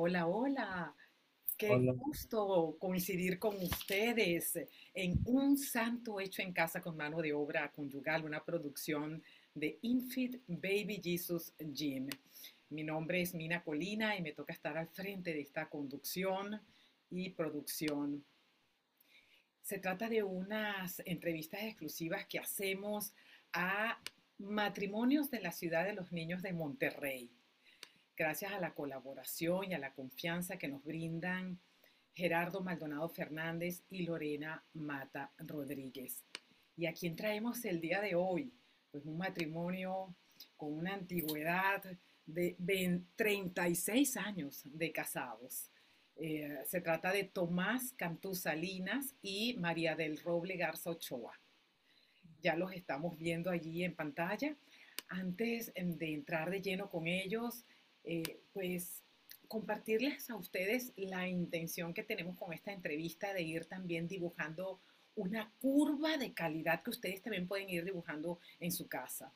Hola, hola. Qué gusto coincidir con ustedes en un santo hecho en casa con mano de obra conyugal, una producción de Infit Baby Jesus Gym. Mi nombre es Mina Colina y me toca estar al frente de esta conducción y producción. Se trata de unas entrevistas exclusivas que hacemos a matrimonios de la ciudad de los niños de Monterrey gracias a la colaboración y a la confianza que nos brindan Gerardo Maldonado Fernández y Lorena Mata Rodríguez. ¿Y a quién traemos el día de hoy? Pues un matrimonio con una antigüedad de 36 años de casados. Eh, se trata de Tomás Cantú Salinas y María del Roble Garza Ochoa. Ya los estamos viendo allí en pantalla. Antes de entrar de lleno con ellos, eh, pues compartirles a ustedes la intención que tenemos con esta entrevista de ir también dibujando una curva de calidad que ustedes también pueden ir dibujando en su casa.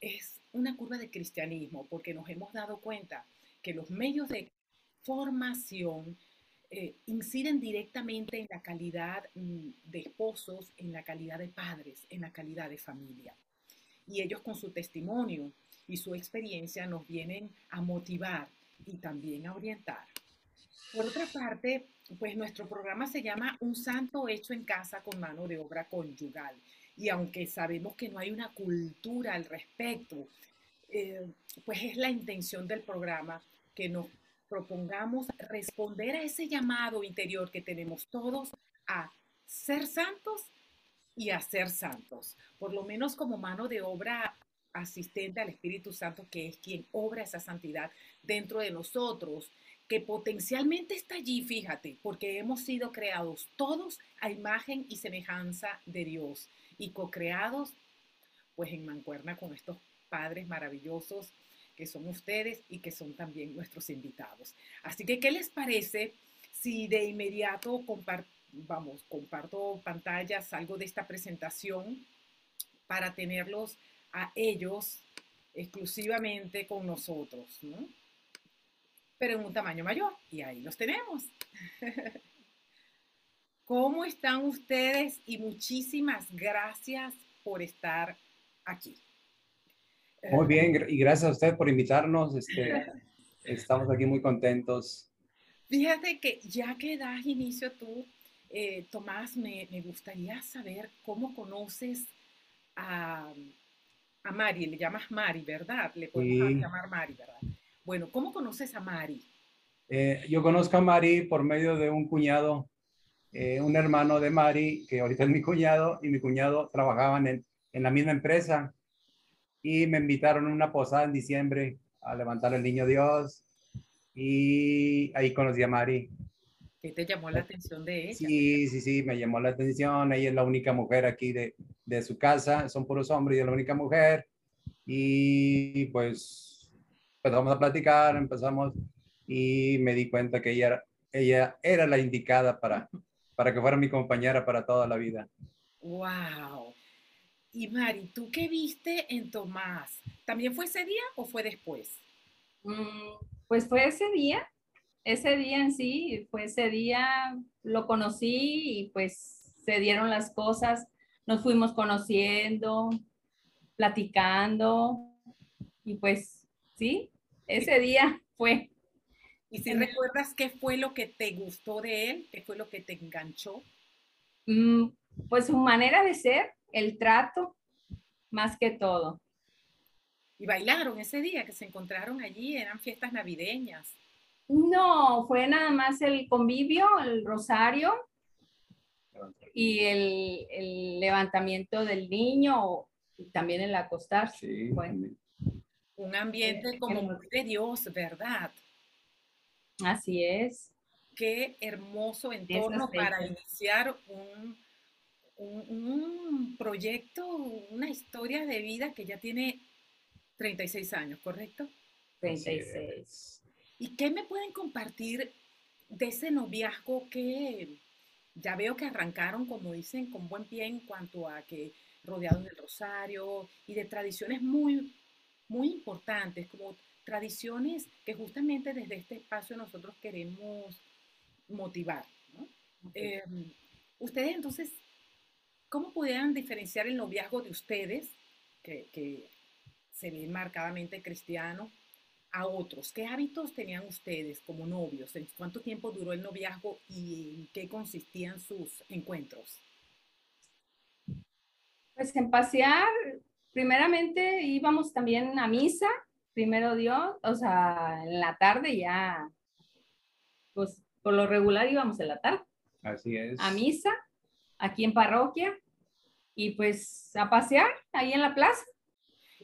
Es una curva de cristianismo porque nos hemos dado cuenta que los medios de formación eh, inciden directamente en la calidad mm, de esposos, en la calidad de padres, en la calidad de familia. Y ellos con su testimonio y su experiencia nos vienen a motivar y también a orientar. Por otra parte, pues nuestro programa se llama Un santo hecho en casa con mano de obra conyugal. Y aunque sabemos que no hay una cultura al respecto, eh, pues es la intención del programa que nos propongamos responder a ese llamado interior que tenemos todos a ser santos y a ser santos, por lo menos como mano de obra asistente al Espíritu Santo, que es quien obra esa santidad dentro de nosotros, que potencialmente está allí, fíjate, porque hemos sido creados todos a imagen y semejanza de Dios y co-creados, pues en mancuerna con estos padres maravillosos que son ustedes y que son también nuestros invitados. Así que, ¿qué les parece si de inmediato vamos, comparto pantallas, salgo de esta presentación para tenerlos a ellos exclusivamente con nosotros, ¿no? Pero en un tamaño mayor, y ahí los tenemos. ¿Cómo están ustedes? Y muchísimas gracias por estar aquí. Muy bien, y gracias a usted por invitarnos. Este, estamos aquí muy contentos. Fíjate que ya que das inicio tú, eh, Tomás, me, me, gustaría saber cómo conoces a, a Mari, le llamas Mari, ¿verdad? Le podemos llamar Mari, ¿verdad? Bueno, ¿cómo conoces a Mari? Eh, yo conozco a Mari por medio de un cuñado, eh, un hermano de Mari, que ahorita es mi cuñado, y mi cuñado trabajaban en, en la misma empresa y me invitaron a una posada en diciembre a levantar el niño Dios y ahí conocí a Mari. ¿Qué te llamó la atención de ella? Sí, sí, sí, me llamó la atención. Ella es la única mujer aquí de, de su casa, son puros hombres, y es la única mujer. Y pues empezamos a platicar, empezamos y me di cuenta que ella era, ella era la indicada para, para que fuera mi compañera para toda la vida. ¡Wow! Y Mari, ¿tú qué viste en Tomás? ¿También fue ese día o fue después? Mm, pues fue ese día ese día en sí, fue ese día lo conocí y pues se dieron las cosas, nos fuimos conociendo, platicando y pues sí, ese día fue. ¿Y si recuerdas qué fue lo que te gustó de él? ¿Qué fue lo que te enganchó? Mm, pues su manera de ser, el trato, más que todo. ¿Y bailaron ese día que se encontraron allí? Eran fiestas navideñas. No, fue nada más el convivio, el rosario y el, levantamiento del niño y también el acostarse. Un ambiente como muy de Dios, ¿verdad? Así es. Qué hermoso entorno para iniciar un, un, proyecto, una historia de vida que ya tiene 36 años, ¿correcto? 36. ¿Y qué me pueden compartir de ese noviazgo que ya veo que arrancaron, como dicen, con buen pie en cuanto a que rodeados del rosario y de tradiciones muy, muy importantes, como tradiciones que justamente desde este espacio nosotros queremos motivar. Em, ustedes entonces, ¿cómo pudieran diferenciar el noviazgo de ustedes, que, que se ven marcadamente cristianos, a otros? ¿Qué hábitos tenían ustedes como novios? ¿En cuánto tiempo duró el noviazgo y en qué consistían sus encuentros? Pues en pasear, primeramente íbamos también a misa, primero Dios, o sea, en la tarde ya, pues por lo regular íbamos en la tarde. Así es. A misa, aquí en parroquia, y pues a pasear ahí en la plaza.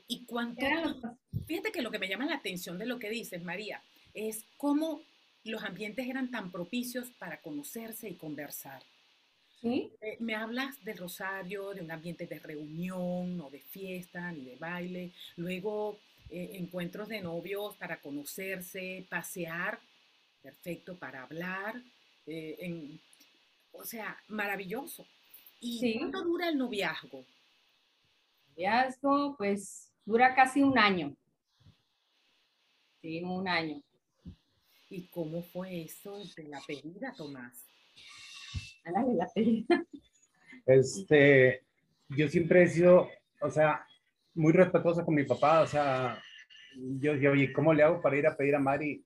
¿Y cuánto? Fíjate que lo que me llama la atención de lo que dices, María, es cómo los ambientes eran tan propicios para conocerse y conversar. ¿Sí? Eh, me hablas del rosario, de un ambiente de reunión, no de fiesta ni de baile. Luego eh, encuentros de novios para conocerse, pasear, perfecto para hablar. Eh, o sea, maravilloso. ¿Y cuánto dura el noviazgo? Noviazgo, pues dura casi un año. Sí, un año. ¿Y cómo fue eso de la pedida, Tomás? A de la pedida. Este, yo siempre he sido, o sea, muy respetuosa con mi papá, o sea, yo dije, oye, ¿cómo le hago para ir a pedir a Mari?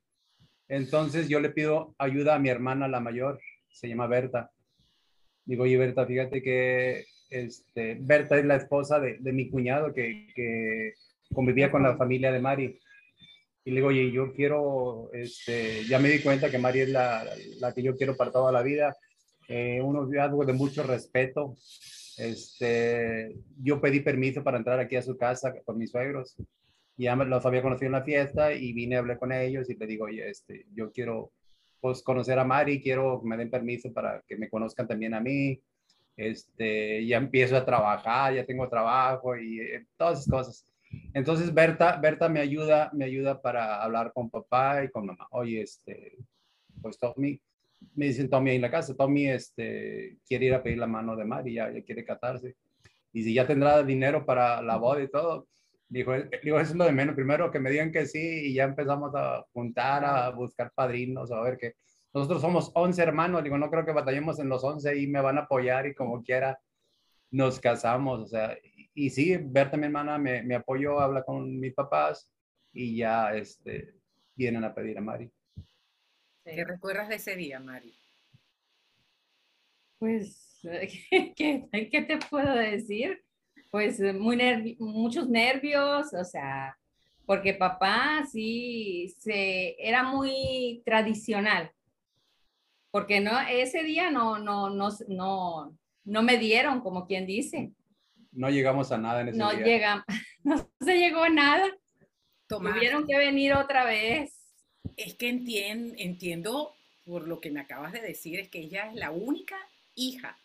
Entonces yo le pido ayuda a mi hermana, la mayor, se llama Berta. Digo, oye, Berta, fíjate que este, Berta es la esposa de, de mi cuñado que, que, convivía con la familia de Mari. Y le digo, oye, yo quiero, este, ya me di cuenta que Mari es la, la que yo quiero para toda la vida. Eh, unos algo de mucho respeto. Este, yo pedí permiso para entrar aquí a su casa con mis suegros. Ya los había conocido en la fiesta y vine a hablar con ellos y le digo, oye, este, yo quiero pues, conocer a Mari, quiero que me den permiso para que me conozcan también a mí. Este, ya empiezo a trabajar, ya tengo trabajo y eh, todas esas cosas. Entonces Berta, Berta me ayuda, me ayuda para hablar con papá y con mamá. Oye, este, pues Tommy, me dicen Tommy ahí en la casa, Tommy este, quiere ir a pedir la mano de Mari, ya, ya quiere casarse. Y si ya tendrá dinero para la boda y todo, dijo, digo, eso es lo de menos. Primero que me digan que sí y ya empezamos a juntar, a buscar padrinos, a ver qué. Nosotros somos 11 hermanos, digo, no creo que batallemos en los 11 y me van a apoyar y como quiera nos casamos, o sea, y, sí, Berta, mi hermana, me, me apoyó, habla con mis papás y ya este, vienen a pedir a Mari. ¿Qué recuerdas de ese día, Mari? Pues, ¿qué, qué te puedo decir? Pues muy muchos nervios, o sea, porque papá sí se, era muy tradicional porque no, ese día no, no, no, no, no me dieron, como quien dice. No llegamos a nada en ese no día. Llegamos, no se llegó a nada. Tuvieron que venir otra vez. Es que entiendo, por lo que me acabas de decir, es que ella es la única hija.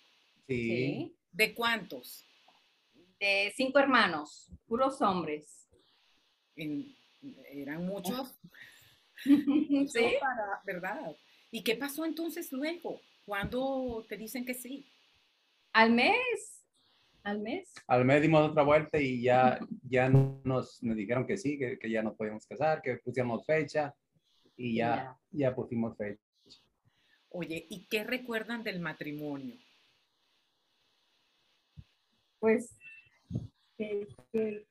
Sí. ¿De cuántos? De cinco hermanos, puros hombres. eran muchos. sí. ¿Verdad? ¿Y qué pasó entonces luego? ¿Cuándo te dicen que sí? Al mes. Al mes. Al mes dimos otra vuelta y ya, ya nos, nos dijeron que sí, que, que, ya nos podíamos casar, que pusiéramos fecha y ya, ya pusimos fecha. Oye, ¿y qué recuerdan del matrimonio? Pues que, que,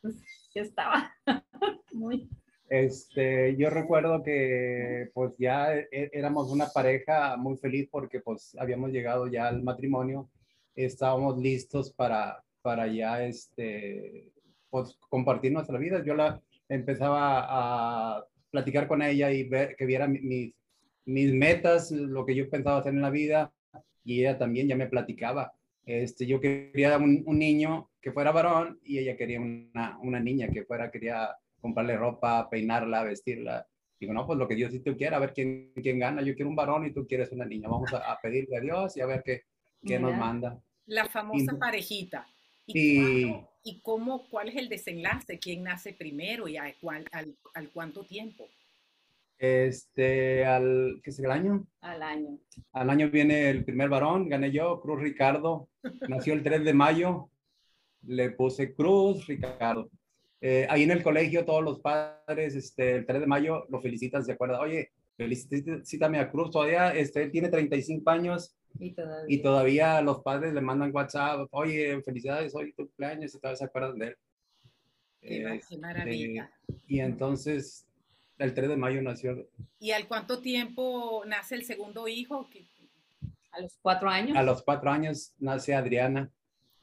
pues, que estaba muy este, yo recuerdo que pues ya e, éramos una pareja muy feliz porque pues habíamos llegado ya al matrimonio, estábamos listos para, para ya este, pues compartir nuestra vida. Yo la empezaba a platicar con ella y ver que viera mis, mis metas, lo que yo pensaba hacer en la vida y ella también ya me platicaba. Este, yo quería un, un niño que fuera varón y ella quería una, una niña que fuera, quería comprarle ropa, peinarla, vestirla. Digo, no, pues lo que Dios sí te quiera, a ver quién, quién gana. Yo quiero un varón y tú quieres una niña. Vamos a, pedirle a Dios y a ver qué, qué nos manda. La famosa parejita. ¿Y, ¿Y cómo, cuál es el desenlace? ¿Quién nace primero y al, al, al cuánto tiempo? Este, al, ¿qué es el año? Al año. Al año viene el primer varón, gané yo, Cruz Ricardo. Nació el 3 de mayo, le puse Cruz Ricardo. eh, ahí en el colegio todos los padres, este, el 3 de mayo lo felicitan, se acuerdan, oye, felicítame a Cruz, todavía este, él tiene 35 años y todavía. y todavía los padres le mandan WhatsApp, oye, felicidades, hoy tu cumpleaños y todavía se acuerdan de él. Qué, este, maravilla. Y entonces, el 3 de mayo nació. ¿Y al cuánto tiempo nace el segundo hijo? A los cuatro años. A los cuatro años nace Adriana.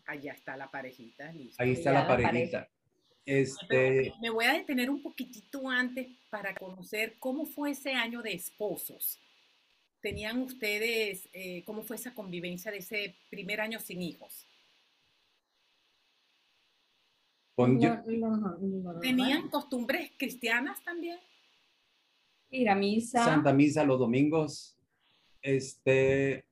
Allá está la parejita, listo. Ahí está la, parejita. Este... Me voy a detener un poquitito antes para conocer cómo fue ese año de esposos. ¿Tenían ustedes, eh, cómo fue esa convivencia de ese primer año sin hijos? ¿Tenían costumbres cristianas también? Ir a misa. Santa Misa los domingos. Este,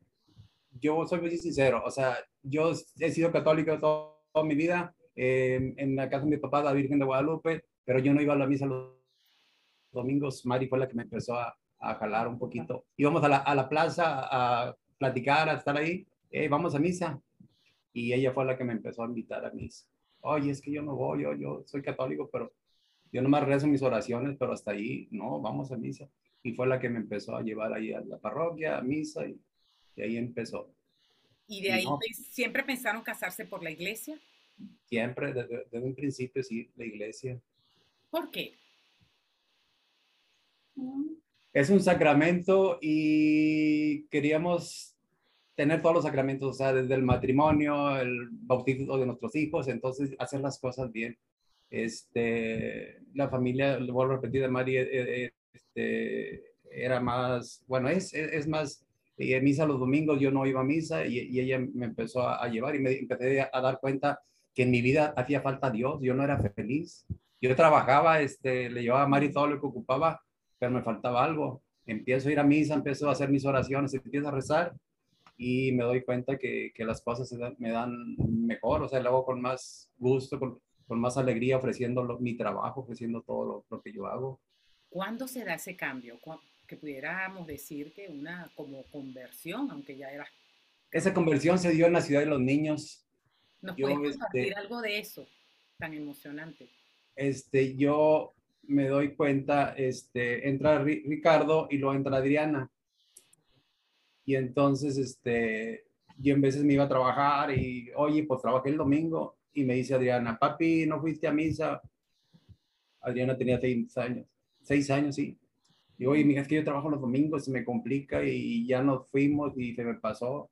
yo soy muy sincero, o sea, yo he sido católico toda, mi vida. en la casa de mi papá, la Virgen de Guadalupe, pero yo no iba a la misa los domingos. Mari fue la que me empezó a, a jalar un poquito. Íbamos a la, a la plaza a platicar, a estar ahí. Eh, vamos a misa. Y ella fue la que me empezó a invitar a misa. Oye, es que yo no voy, yo, yo soy católico, pero yo nomás rezo mis oraciones, pero hasta ahí, no, vamos a misa. Y fue la que me empezó a llevar ahí a la parroquia, a misa, y, ahí empezó. ¿Y de ahí siempre pensaron casarse por la iglesia? Siempre, desde, desde, un principio, sí, la iglesia. ¿Por qué? Es un sacramento y queríamos tener todos los sacramentos, o sea, desde el matrimonio, el bautismo de nuestros hijos, entonces hacer las cosas bien. Este, la familia, lo vuelvo a repetir, María eh, eh, este, era más, bueno, es, es, más, eh, misa los domingos, yo no iba a misa y, y ella me empezó a, llevar y me empecé a, dar cuenta que en mi vida hacía falta Dios, yo no era feliz. Yo trabajaba, este, le llevaba a Mari todo lo que ocupaba, pero me faltaba algo. Empiezo a ir a misa, empiezo a hacer mis oraciones, empiezo a rezar y me doy cuenta que, que las cosas me dan mejor, o sea, lo hago con más gusto, con, con más alegría, ofreciendo mi trabajo, ofreciendo todo lo, que yo hago. ¿Cuándo se da ese cambio? Que pudiéramos decir que una como conversión, aunque ya era... Esa conversión se dio en la ciudad de los niños. ¿Nos puedes compartir este algo de eso tan emocionante? Este, yo me doy cuenta, este, entra Ricardo y luego entra Adriana. Y entonces, este, yo en veces me iba a trabajar y, oye, pues trabajé el domingo y me dice Adriana, papi, ¿no fuiste a misa? Adriana tenía seis años, seis años, sí. Y oye, mija, es que yo trabajo los domingos, se me complica y ya nos fuimos y se me pasó.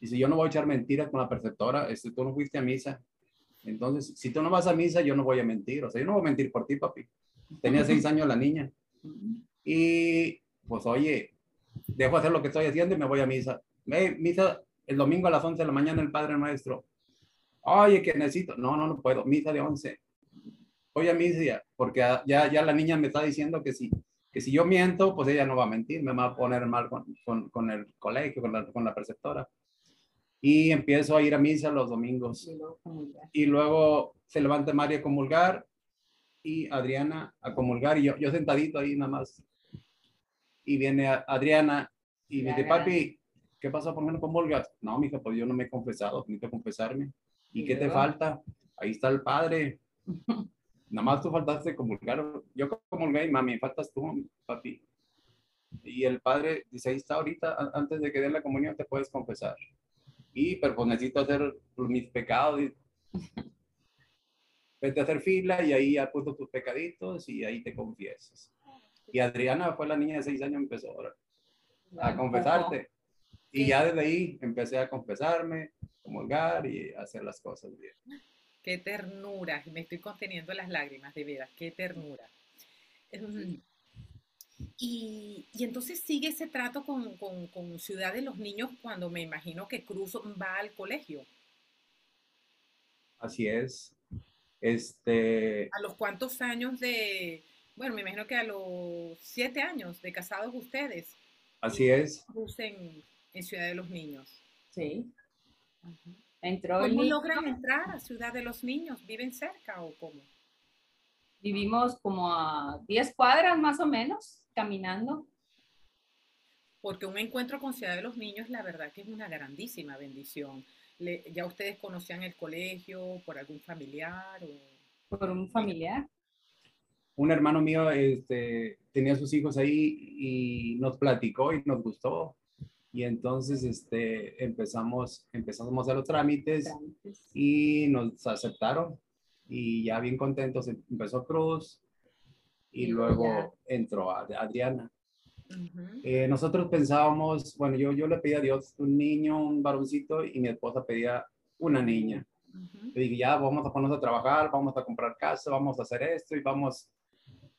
Y si yo no voy a echar mentiras con la preceptora, este, tú no fuiste a misa. Entonces, si tú no vas a misa, yo no voy a mentir. O sea, yo no voy a mentir por ti, papi. Tenía seis años la niña. Y pues, oye, dejo hacer lo que estoy haciendo y me voy a misa. Me, misa el domingo a las 11 de la mañana el Padre Nuestro. Oye, que necesito. No, no, no puedo. Misa de 11. Voy a misa porque ya, ya la niña me está diciendo que si, que si yo miento, pues ella no va a mentir, me va a poner mal con, con, con el colegio, con la, con la preceptora. Y empiezo a ir a misa los domingos. Y luego, se levanta María a comulgar y Adriana a comulgar y yo, yo sentadito ahí nada más. Y viene Adriana y me dice, papi, ¿qué pasa por no comulgas? No, mija, pues yo no me he confesado, necesito confesarme. ¿Y, qué te falta? Ahí está el padre. Nada más tú faltaste comulgar. Yo comulgué y mami, faltas tú, papi. Y el padre dice, ahí está ahorita, antes de que dé la comunión te puedes confesar. Y, pero pues necesito hacer mis pecados. Vete a hacer fila y ahí puesto tus pecaditos y ahí te confiesas. Y Adriana fue la niña de seis años, empezó a confesarte. Y ya desde ahí empecé a confesarme, comulgar y hacer las cosas bien. Qué ternura, me estoy conteniendo las lágrimas, de veras, qué ternura. Em, y, y, entonces sigue ese trato con, con, con, Ciudad de los Niños cuando me imagino que Cruz va al colegio. Así es. Este... ¿A los cuántos años de, bueno, me imagino que a los siete años de casados ustedes? Así es. En, en Ciudad de los Niños. Sí. ¿Cómo logran entrar a Ciudad de los Niños? ¿Viven cerca o cómo? Vivimos como a 10 cuadras más o menos, caminando. Porque un encuentro con Ciudad de los Niños, la verdad que es una grandísima bendición. ¿Ya ustedes conocían el colegio por algún familiar? O... Por un familiar. Un hermano mío este, tenía sus hijos ahí y nos platicó y nos gustó. Y entonces este, empezamos, empezamos a hacer los trámites, trámites. y nos aceptaron. Y ya bien contentos empezó Cruz y, luego entró Adriana. Eh, nosotros pensábamos, bueno, yo, yo le pedí a Dios un niño, un varoncito, y mi esposa pedía una niña. Le dije, ya vamos a ponernos a trabajar, vamos a comprar casa, vamos a hacer esto y vamos.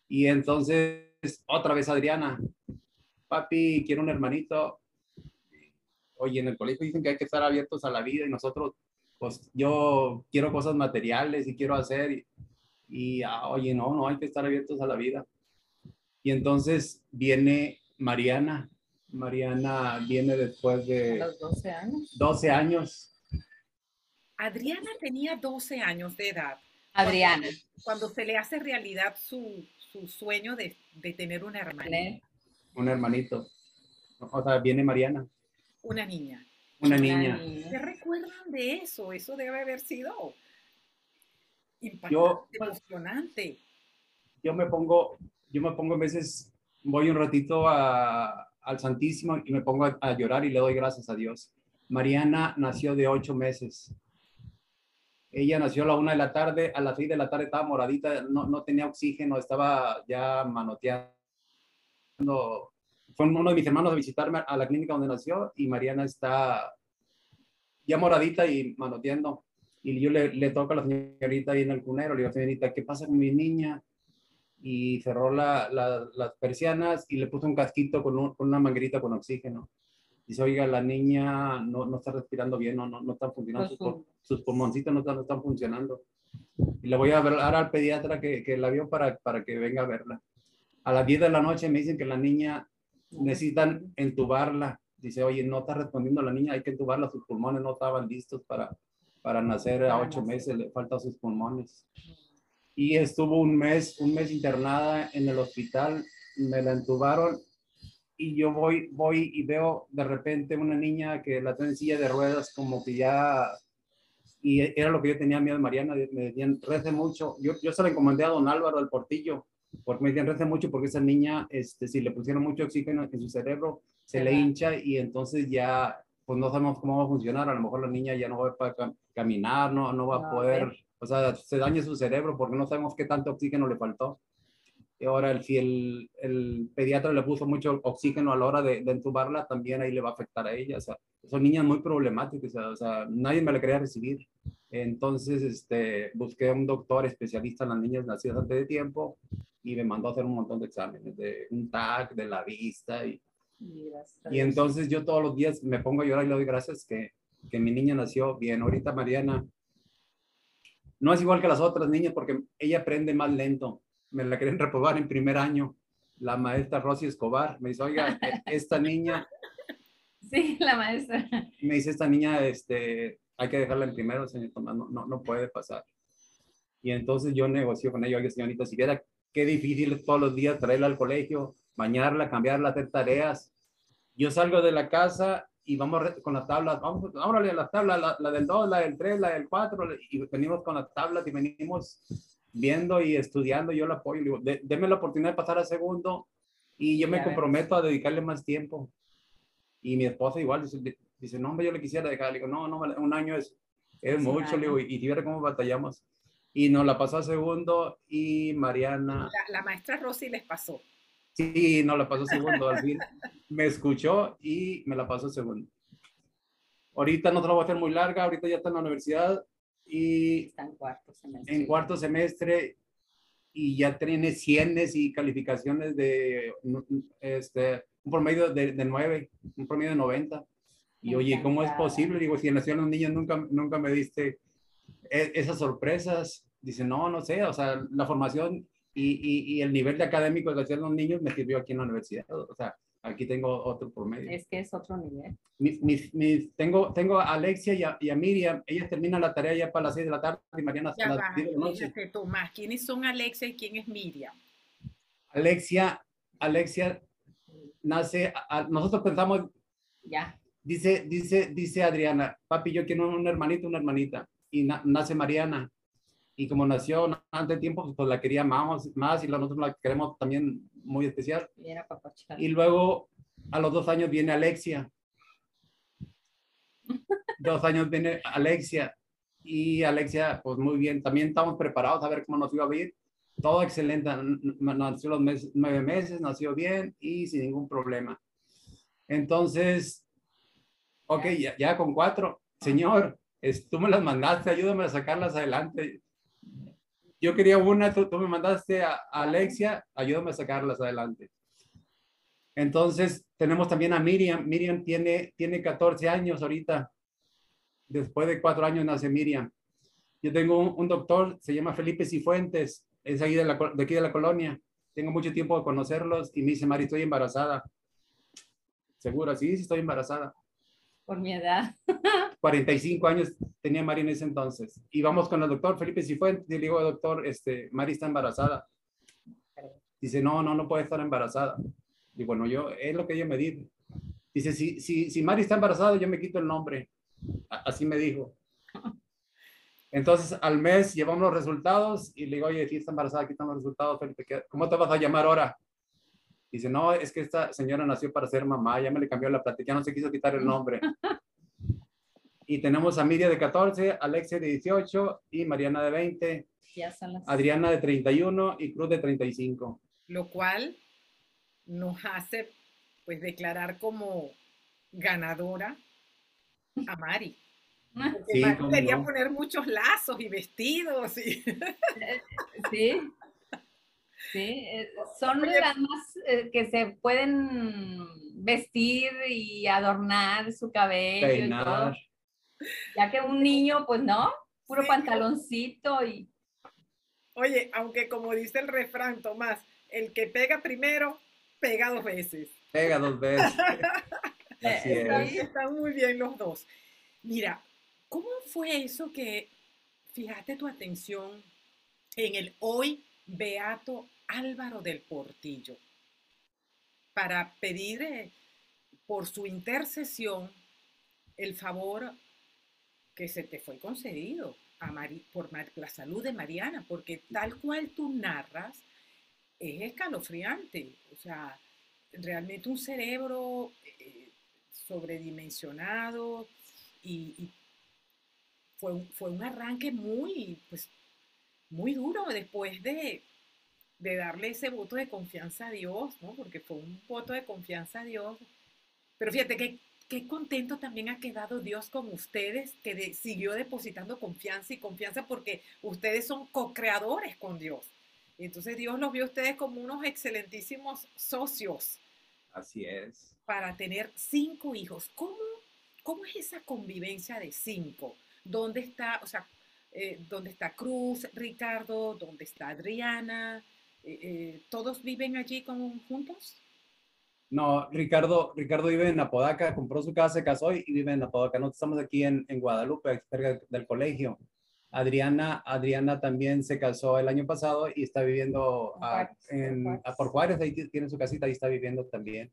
Y entonces, otra vez Adriana, papi, quiero un hermanito. Oye, en el colegio dicen que hay que estar abiertos a la vida y nosotros, pues yo quiero cosas materiales y quiero hacer. Y, y ah, oye, no, no hay que estar abiertos a la vida. Y entonces viene Mariana. Mariana viene después de... los 12 años. 12 años. Adriana tenía 12 años de edad. Adriana. Cuando, se le hace realidad su, su sueño de, de, tener una hermana. Un hermanito. O sea, viene Mariana. Una niña. Una niña. ¿Qué recuerdan de eso? Eso debe haber sido impactante, yo, emocionante. Yo me pongo, yo me pongo a veces voy un ratito al Santísimo y me pongo a, llorar y le doy gracias a Dios. Mariana nació de ocho meses. Ella nació a la una de la tarde, a las seis de la tarde estaba moradita, no, no tenía oxígeno, estaba ya manoteando. Fue uno de mis hermanos a visitarme a la clínica donde nació y Mariana está ya moradita y manoteando. Y yo le, le toco a la señorita ahí en el cunero, le digo, señorita, ¿qué pasa con mi niña? Y cerró la, las persianas y le puso un casquito con, una manguerita con oxígeno. Dice, oiga, la niña no, no está respirando bien, no, no, no están funcionando, sus, sus, pulmoncitos no están, no están, funcionando. Y le voy a hablar al pediatra que, que, la vio para, para que venga a verla. A las 10 de la noche me dicen que la niña necesitan entubarla. Dice, oye, no está respondiendo la niña, hay que entubarla, sus pulmones no estaban listos para, para nacer a ocho meses, le faltan sus pulmones y estuvo un mes, un mes internada en el hospital, me la entubaron y yo voy, voy y veo de repente una niña que la tiene en silla de ruedas como que ya, y era lo que yo tenía miedo de Mariana, me decían, rece mucho, yo, yo se la encomendé a don Álvaro del Portillo, porque me decían, rece mucho porque esa niña, este, si le pusieron mucho oxígeno en su cerebro, se le hincha y entonces ya, pues no sabemos cómo va a funcionar, a lo mejor la niña ya no va a poder caminar, no, no va a poder o sea, se daña su cerebro porque no sabemos qué tanto oxígeno le faltó. Y ahora, el, si el, el pediatra le puso mucho oxígeno a la hora de, de, entubarla, también ahí le va a afectar a ella. O sea, son niñas muy problemáticas, o sea, nadie me la quería recibir. Entonces, este, busqué a un doctor especialista en las niñas nacidas antes de tiempo y me mandó a hacer un montón de exámenes, de un TAC, de la vista. Y, y entonces yo todos los días me pongo a llorar y le doy gracias que, que mi niña nació bien. Ahorita Mariana no es igual que las otras niñas porque ella aprende más lento. Me la quieren reprobar en primer año. La maestra Rosy Escobar me dice, oiga, e-, esta niña... Sí, la maestra. Me dice, esta niña, este, hay que dejarla en primero, señor Tomás, no, no, no puede pasar. Y entonces yo negocio con ella, oiga, señorita, si viera qué difícil es todos los días traerla al colegio, bañarla, cambiarla, hacer tareas. Yo salgo de la casa y vamos con las tablas, vamos, a las tablas, la, la, del 2, la del 3, la del 4, y venimos con las tablas y venimos viendo y estudiando, yo la apoyo, digo, déme la oportunidad de pasar a segundo y yo me comprometo a dedicarle más tiempo. Y mi esposa igual dice, dice no, hombre, yo le quisiera dejar, le digo, no, no, un año es, es mucho, le digo, y, si viera cómo batallamos. Y nos la pasó a segundo y Mariana... La, la maestra Rosy les pasó. Sí, no la pasó segundo al fin. Me escuchó y me la pasó segundo. Ahorita no te la voy a hacer muy larga, ahorita ya está en la universidad y está en cuarto semestre. En cuarto semestre y ya tiene cienes y calificaciones de este, un promedio de, de 9, un promedio de 90. Y oye, ¿cómo es posible? Digo, si nació los niños nunca, nunca me diste e, esas sorpresas. Dice, no, no sé, o sea, la formación y, y, el nivel de académico que hacían los niños me sirvió aquí en la universidad. O sea, aquí tengo otro promedio. Es que es otro nivel. Mis, mis, mis, tengo, tengo a Alexia y a, y a, Miriam. Ellas terminan la tarea ya para las 6 de la tarde y Mariana a las 10 de la noche. Tomás, ¿quiénes son Alexia y quién es Miriam? Alexia, Alexia nace, a, nosotros pensamos, ya. Dice, dice, dice Adriana, papi, yo quiero un hermanito, una hermanita. Y na, nace Mariana y como nació antes de tiempo, pues la quería más, más y nosotros la queremos también muy especial. Y luego a los dos años viene Alexia. dos años viene Alexia y Alexia, pues muy bien, también estamos preparados a ver cómo nos iba a ir. Todo excelente, nació los meses, nueve meses, nació bien y sin ningún problema. Entonces, ok, ya, ya con cuatro, señor, tú me las mandaste, ayúdame a sacarlas adelante. Yo quería una, tú, me mandaste a, Alexia, ayúdame a sacarlas adelante. Entonces, tenemos también a Miriam. Miriam tiene, tiene 14 años ahorita. Después de cuatro años nace Miriam. Yo tengo un, doctor, se llama Felipe Cifuentes, es ahí de, de aquí de la colonia. Tengo mucho tiempo de conocerlos y me dice, Mari, estoy embarazada. ¿Segura? Sí, sí, estoy embarazada. Por mi edad. 45 años tenía Mari en ese entonces. Y vamos con el doctor Felipe Cifuentes y le digo, doctor, este, Mari está embarazada. Dice, no, no, no puede estar embarazada. Y bueno, yo, es lo que ella me dice. Dice, si, si, si Mari está embarazada, yo me quito el nombre. Así me dijo. Entonces, al mes llevamos los resultados y le digo, oye, si está embarazada, aquí los resultados, Felipe. ¿Cómo te vas a llamar ahora? Dice, no, es que esta señora nació para ser mamá, ya me le cambió la plática, ya no se quiso quitar el nombre. y tenemos a Miriam de 14, Alexia de 18 y Mariana de 20, Adriana de 31 y Cruz de 35. Lo cual nos hace pues declarar como ganadora a Mari. Porque Mari quería poner muchos lazos y vestidos. Y... Sí, Sí, eh, son las más eh, que se pueden vestir y adornar su cabello y todo. Ya que un niño, pues no, puro pantaloncito y... Oye, aunque como dice el refrán, Tomás, el que pega primero, pega dos veces. Pega dos veces. Así es. Están muy bien los dos. Mira, ¿cómo fue eso que, fíjate tu atención en el hoy Beato Álvaro del Portillo para pedir eh, por su intercesión el favor que se te fue concedido a por la salud de Mariana, porque tal cual tú narras, es escalofriante. O sea, realmente un cerebro eh, sobredimensionado y, fue, fue, un arranque muy, pues, muy duro después de, de darle ese voto de confianza a Dios, ¿no? Porque fue un voto de confianza a Dios. Pero fíjate que qué contento también ha quedado Dios con ustedes, que siguió depositando confianza y confianza porque ustedes son co-creadores con Dios. entonces Dios los vio a ustedes como unos excelentísimos socios. Así es. Para tener cinco hijos. ¿Cómo, cómo es esa convivencia de cinco? ¿Dónde está, o sea, eh, dónde está Cruz, Ricardo? ¿Dónde está Adriana? Eh, eh, ¿todos viven allí juntos? No, Ricardo, Ricardo vive en Apodaca, compró su casa, se casó y vive en Apodaca. Nosotros estamos aquí en, en Guadalupe, cerca del colegio. Adriana, Adriana también se casó el año pasado y está viviendo a, en, por Juárez, ahí tiene su casita, ahí está viviendo también.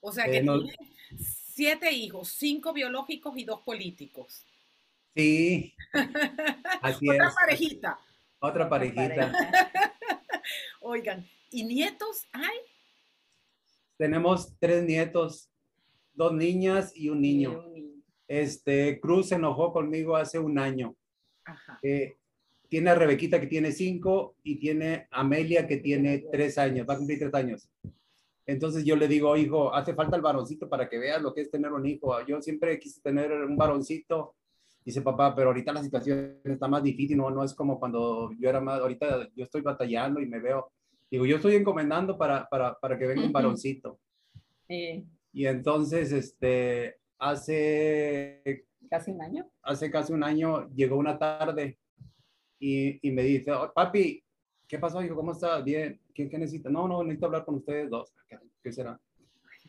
O sea que eh, tiene siete hijos, cinco biológicos y dos políticos. Sí. Así Otra parejita. Otra parejita. Oigan, ¿y nietos hay? Tenemos tres nietos, dos niñas y un niño. Este, Cruz se enojó conmigo hace un año. Eh, tiene a Rebequita que tiene cinco y tiene a Amelia que tiene tres años, va a cumplir tres años. Entonces yo le digo, hijo, hace falta el varoncito para que veas lo que es tener un hijo. Yo siempre quise tener un varoncito. Dice papá, pero ahorita la situación está más difícil, no, no es como cuando yo era más, ahorita yo estoy batallando y me veo Digo, yo estoy encomendando para, para, para que venga un varoncito. Y entonces, este, hace... Casi un año. Hace casi un año llegó una tarde y, y me dice, oh, papi, ¿qué pasó? Dijo, ¿cómo está? Bien. ¿Qué, ¿Qué, necesita? No, no, necesito hablar con ustedes dos. ¿Qué, será?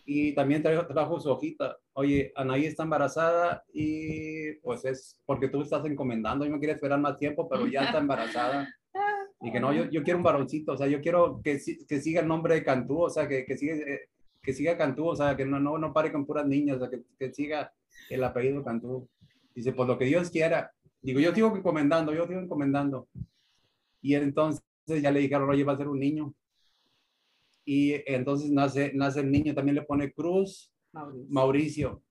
Y también trajo, trajo, su hojita. Oye, Anaí está embarazada y pues es porque tú estás encomendando. Yo me quería esperar más tiempo, pero ya está embarazada. Y que no, yo, yo quiero un varoncito, o sea, yo quiero que, que siga el nombre de Cantú, o sea, que, que, siga, eh, que siga Cantú, o sea, que no, no, no pare con puras niñas, o sea, que, que siga el apellido Cantú. Dice, pues lo que Dios quiera. Digo, yo sigo encomendando, yo sigo encomendando. Y entonces ya le dijeron, oye, va a ser un niño. Y entonces nace, nace el niño, también le pone Cruz, Mauricio.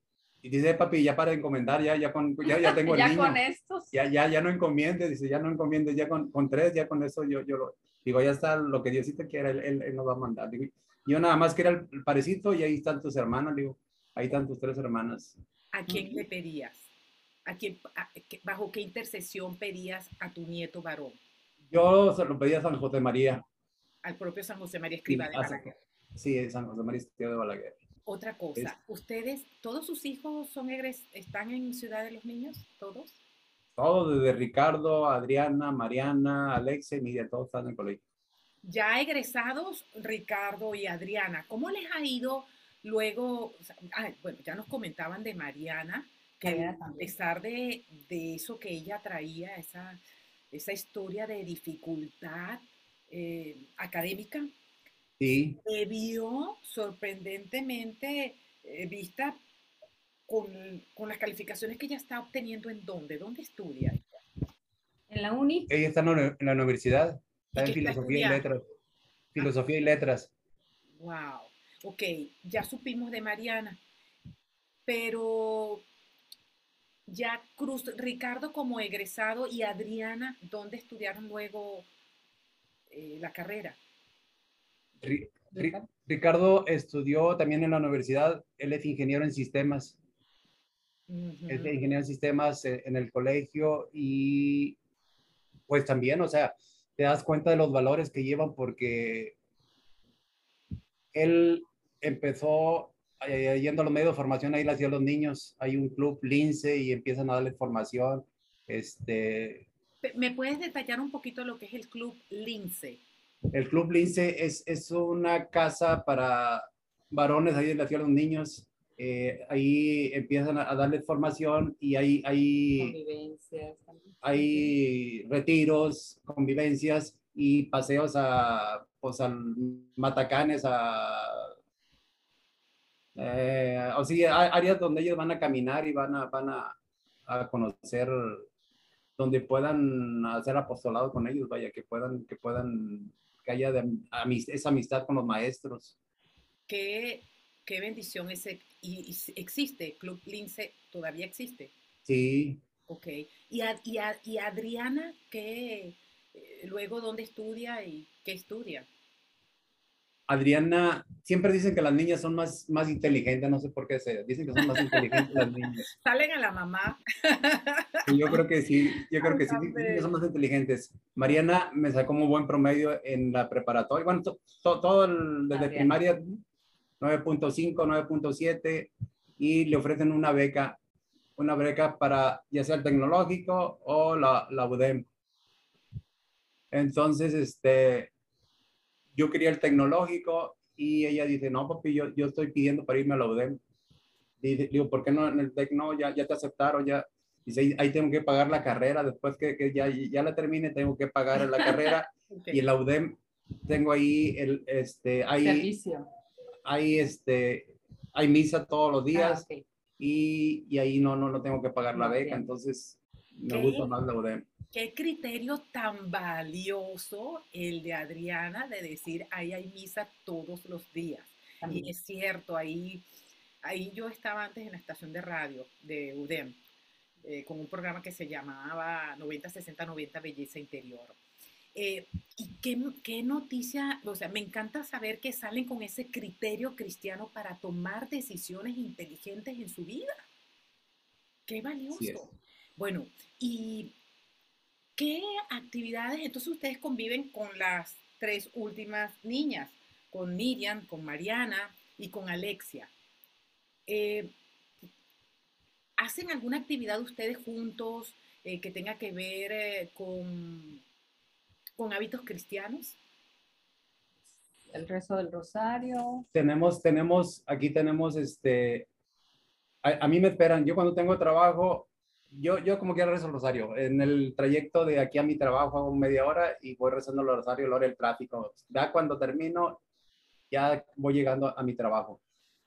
Y dice, papi, ya para encomendar, ya, ya, con, ya, ya tengo el ya niño. con estos. Ya, ya, ya no encomiendes, dice, ya no encomiendes, ya con, con tres, ya con eso yo, yo lo, digo, ya está lo que Diosito quiera, él, él, él nos va a mandar. Digo, yo nada más que era el parecito y ahí están tus hermanas, digo, ahí están tus tres hermanas. ¿A quién le pedías? ¿A quién, a- ¿Bajo qué intercesión pedías a tu nieto varón? Yo se lo pedí a San José María. Al propio San José María Sí, Escriba de a San- Balaguer. sí, San José María Escriba de Balaguer. Otra cosa, ¿ustedes, todos sus hijos son egres, están en Ciudad de los Niños? ¿Todos? Todos, desde Ricardo, Adriana, Mariana, Alexe, Miriam, todos están en el colegio. Ya egresados, Ricardo y Adriana, ¿cómo les ha ido luego? o sea, ah, bueno, ya nos comentaban de Mariana, que Mariana a pesar de, de eso que ella traía, esa, esa historia de dificultad eh, académica, Sí, se vio sorprendentemente eh, vista con, con las calificaciones que ella está obteniendo en dónde, dónde estudia. En la uni, ella está en la, universidad, está en está filosofía y letras. Filosofía y letras. Wow. Ok, ya supimos de Mariana, pero ya Cruz, Ricardo como egresado y Adriana, ¿dónde estudiaron luego eh, la carrera? Ri- Ri- Ricardo estudió también en la universidad, él es ingeniero en sistemas, Ujú. es ingeniero en sistemas eh, en el colegio y pues también, o sea, te das cuenta de los valores que llevan porque él empezó eh, yendo a los medios de formación, ahí le hacía a los niños, hay un club Lince y empiezan a darle formación, este, ¿Me puedes detallar un poquito lo que es el club Lince? El Club Lince es, es una casa para varones, ahí hacían los niños. eh, ahí empiezan a, a darles formación y hay, hay, convivencias. hay retiros, convivencias y paseos a, pues, al Matacanes, a, eh, o sea, hay áreas donde ellos van a caminar y van a, van a, a conocer, donde puedan hacer apostolado con ellos, vaya, que puedan, que puedan, que haya de esa amistad con los maestros. ¿Qué, qué bendición ese? Y, existe, Club Lince todavía existe. Sí, Ok. ¿Y, a- y, a- y Adriana, qué, eh, luego dónde estudia y qué estudia? Adriana, siempre dicen que las niñas son más, más inteligentes, no sé por qué se dicen que son más inteligentes las niñas. Salen a la mamá. Y yo creo que sí, yo creo que sí, son más inteligentes. Mariana me sacó muy buen promedio en la preparatoria, bueno, to- to- todo el- desde Adriana. primaria 9.5, 9.7 y le ofrecen una beca, una beca para ya sea el tecnológico o la, la UDEM. Entonces, este, yo quería el tecnológico y ella dice, no, papi, yo, yo estoy pidiendo para irme a la UDEM. Digo, ¿por qué no en el TEC? No, ya, ya te aceptaron, ya. Dice, ahí, tengo que pagar la carrera, después que, que ya, ya la termine, tengo que pagar la carrera. Ok. Y en la UDEM tengo ahí, el, este, hay, Servicio. hay, este, hay misa todos los días Ah, ok. y, y ahí no, no, no tengo que pagar la Ah, beca, bien. entonces me gusta más la UDEM. Qué criterio tan valioso el de Adriana de decir, ahí hay misa todos los días. Y es cierto, ahí, ahí yo estaba antes en la estación de radio de UDEM, eh, con un programa que se llamaba 90-60-90 Belleza Interior. Eh, y qué, qué noticia, o sea, me encanta saber que salen con ese criterio cristiano para tomar decisiones inteligentes en su vida. Qué valioso. Bueno, ¿y qué actividades? Entonces ustedes conviven con las tres últimas niñas, con Miriam, con Mariana y con Alexia. Eh, ¿Hacen alguna actividad ustedes juntos eh, que tenga que ver eh, con, con hábitos cristianos? El rezo del rosario. tenemos, tenemos, aquí tenemos, este, a, a mí me esperan, yo cuando tengo trabajo, yo, yo como quiero rezo el rosario, en el trayecto de aquí a mi trabajo hago media hora y voy rezando el rosario, hora del tráfico, ya cuando termino, ya voy llegando a mi trabajo.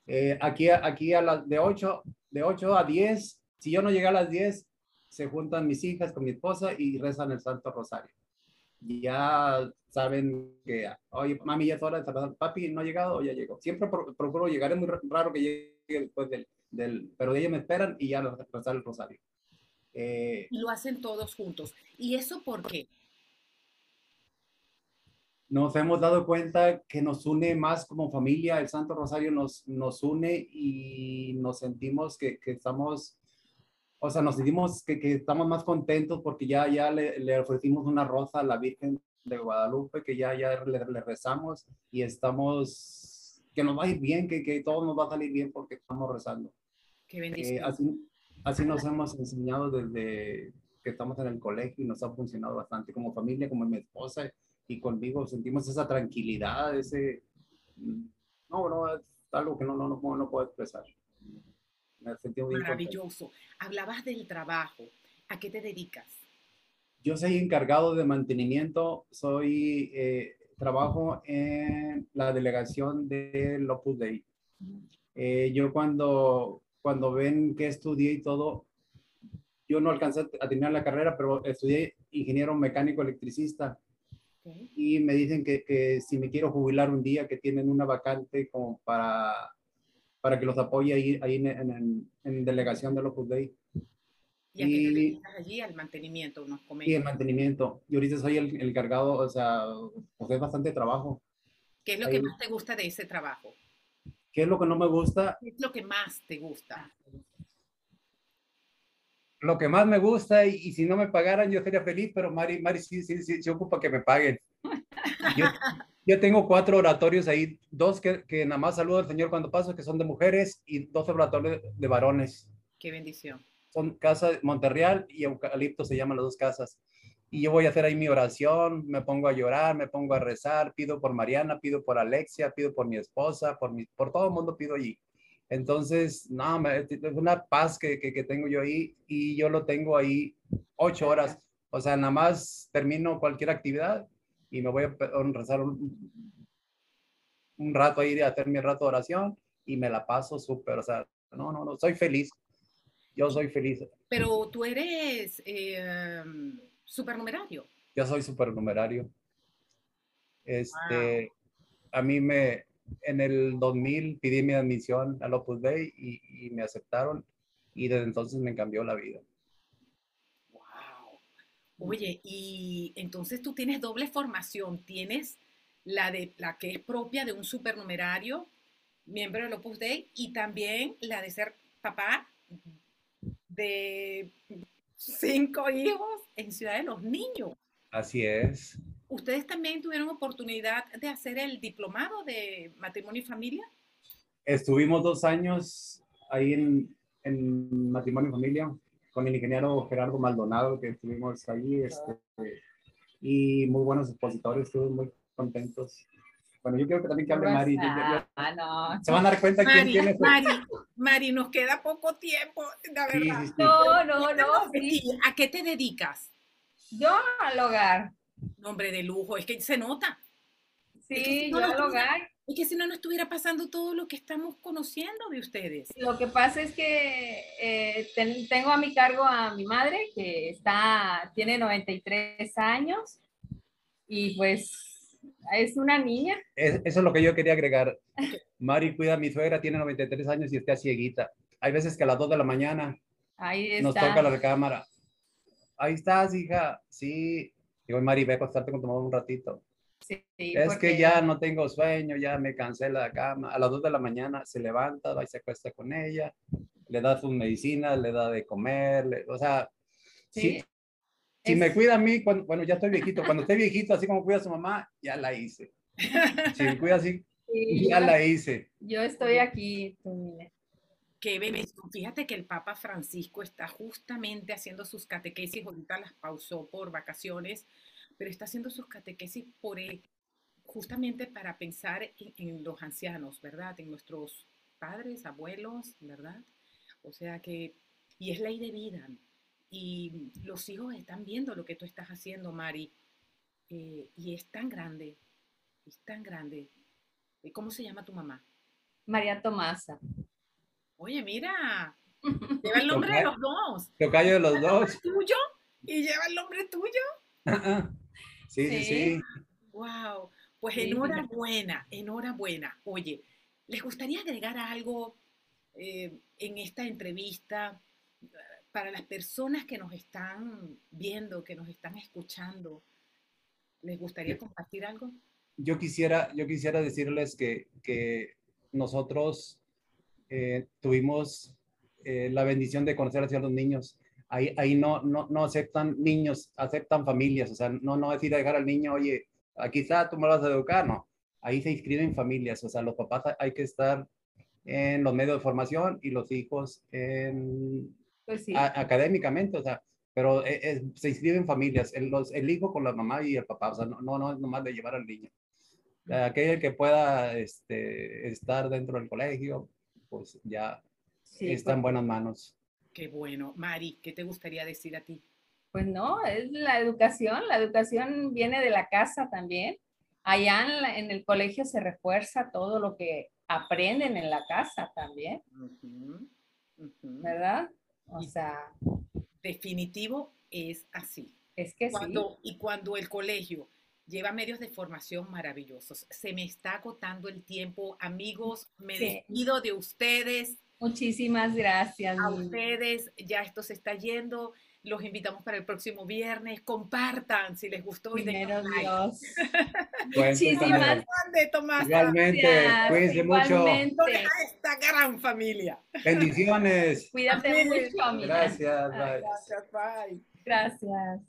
Eh, aquí, aquí a las de 8, de 8 a 10, si yo no llegué a las 10, se juntan mis hijas con mi esposa y rezan el Santo Rosario. ya saben que, oye, mami, ya es hora de papi, no ha llegado o ya llegó. Siempre procuro llegar, es muy raro que llegue después del, del pero ellos me esperan y ya rezar el rosario. Eh, y lo hacen todos juntos. ¿Y eso por qué? Nos hemos dado cuenta que nos une más como familia, el Santo Rosario nos, nos une y nos sentimos que, que estamos o sea, nos sentimos que, que, estamos más contentos porque ya, ya le, le, ofrecimos una rosa a la Virgen de Guadalupe, que ya, ya le, le, rezamos y estamos, que nos va a ir bien, que, que todo nos va a salir bien porque estamos rezando. Qué bendición. Eh, así, así nos hemos enseñado desde que estamos en el colegio y nos ha funcionado bastante como familia, como mi esposa y conmigo sentimos esa tranquilidad, ese... No, no, es algo que no, no, no, no puedo expresar. Maravilloso. Hablabas del trabajo. ¿A qué te dedicas? Yo soy encargado de mantenimiento. Soy, eh, trabajo en la delegación de Opus Dei. Eh, yo cuando, cuando ven que estudié y todo, yo no alcancé a terminar la carrera, pero estudié ingeniero mecánico electricista. Y me dicen que, que, si me quiero jubilar un día, que tienen una vacante como para para que los apoye ahí, ahí en, en, delegación de Opus Dei. ¿Y a te dedicas allí? Al mantenimiento, nos Sí, el mantenimiento. Yo ahorita soy el, el cargado, o sea, pues es bastante trabajo. ¿Qué es lo que más te gusta de ese trabajo? ¿Qué es lo que no me gusta? ¿Qué es lo que más te gusta? Lo que más me gusta, y, y si no me pagaran, yo sería feliz, pero Mari, Mari sí, sí, sí, se ocupa que me paguen. Yo, yo tengo cuatro oratorios ahí, dos que, que nada más saludo al Señor cuando paso, que son de mujeres, y dos oratorios de varones. Qué bendición. Son Casa Monterreal y Eucalipto se llaman las dos casas. Y yo voy a hacer ahí mi oración, me pongo a llorar, me pongo a rezar, pido por Mariana, pido por Alexia, pido por mi esposa, por, mi, por todo el mundo pido allí. Entonces, no, es una paz que, que, que, tengo yo ahí y yo lo tengo ahí ocho horas. O sea, nada más termino cualquier actividad y me voy a rezar un, un rato ahí, a hacer mi rato de oración y me la paso súper, o sea, no, no, no, soy feliz. Yo soy feliz. Pero tú eres eh, supernumerario. Yo soy supernumerario. Este, a mí me, en el 2000 pedí mi admisión al Opus Dei y, y me aceptaron y desde entonces me cambió la vida. Oye, y entonces tú tienes doble formación, tienes la de la que es propia de un supernumerario, miembro del Opus Dei, y también la de ser papá de cinco hijos en Ciudad de los Niños. Así es. ¿Ustedes también tuvieron oportunidad de hacer el diplomado de matrimonio y familia? Estuvimos dos años ahí en, en matrimonio y familia con el ingeniero Gerardo Maldonado, que estuvimos ahí, este, y muy buenos expositores, estuve muy contentos. Bueno, yo creo que también que hable Mari. Ah, no. Se van a dar cuenta Mari, quién tiene. Mari, Mari, nos queda poco tiempo, la verdad. Sí, sí, no, no, no. ¿A qué te dedicas? Yo al hogar. Nombre de lujo, es que se nota. Sí, yo al hogar. Es que si no, no estuviera pasando todo lo que estamos conociendo de ustedes. Lo que pasa es que eh, tengo a mi cargo a mi madre, que está, tiene 93 años, y pues es una niña. eso es lo que yo quería agregar. Mari cuida a mi suegra, tiene 93 años y está cieguita. Hay veces que a las 2 de la mañana nos toca la recámara. Ahí estás, hija. Sí. Digo, Mari, ve a acostarte con tu mamá un ratito es que ya no tengo sueño, ya me cansé la cama. A las 2 de la mañana se levanta, va y se acuesta con ella, le da sus medicinas, le da de comer, o sea, sí. Si, me cuida a mí, bueno, ya estoy viejito, cuando esté viejito, así como cuida a su mamá, ya la hice. Si me cuida así, ya la hice. Yo estoy aquí, Qué Fíjate que el Papa Francisco está justamente haciendo sus catequesis, ahorita las pausó por vacaciones, pero está haciendo sus catequesis por él, justamente para pensar en, los ancianos, ¿verdad? En nuestros padres, abuelos, ¿verdad? O sea que, y es ley de vida. Y los hijos están viendo lo que tú estás haciendo, Mari. Eh, y es tan grande, es tan grande. ¿Cómo se llama tu mamá? María Tomasa. Oye, mira, lleva el nombre de los dos. callo de los dos. tuyo y lleva el nombre tuyo. Sí, sí, sí. Wow. Pues enhorabuena, enhorabuena. Oye, ¿les gustaría agregar algo eh, en esta entrevista para las personas que nos están viendo, que nos están escuchando? ¿Les gustaría compartir algo? Yo quisiera, yo quisiera decirles que, que nosotros eh, tuvimos eh, la bendición de conocer hacia los niños. Ahí, ahí no, no, no, aceptan niños, aceptan familias. O sea, no, no decir dejar al niño, oye, aquí está, tú me vas a educar, no. Ahí se inscriben familias. O sea, los papás hay que estar en los medios de formación y los hijos en, pues académicamente. O sea, pero eh, se inscriben familias. El, los, el hijo con la mamá y el papá. O sea, no, no, no es nomás de llevar al niño aquel que pueda este, estar dentro del colegio, pues ya está en buenas manos. Qué bueno. Mari, ¿qué te gustaría decir a ti? Pues no, es la educación. La educación viene de la casa también. Allá en, el colegio se refuerza todo lo que aprenden en la casa también. ¿Verdad? O sea. Definitivo es así. Es que cuando, sí. Y cuando el colegio lleva medios de formación maravillosos. Se me está agotando el tiempo. Amigos, me despido de ustedes. Muchísimas gracias. A ustedes, ya esto se está yendo. Los invitamos para el próximo viernes. Compartan si les gustó. Primero Dios. Muchísimas gracias. Igualmente, cuídense mucho. A esta gran familia. Bendiciones. Cuídate mucho, amiga. Gracias. Gracias, bye. Gracias.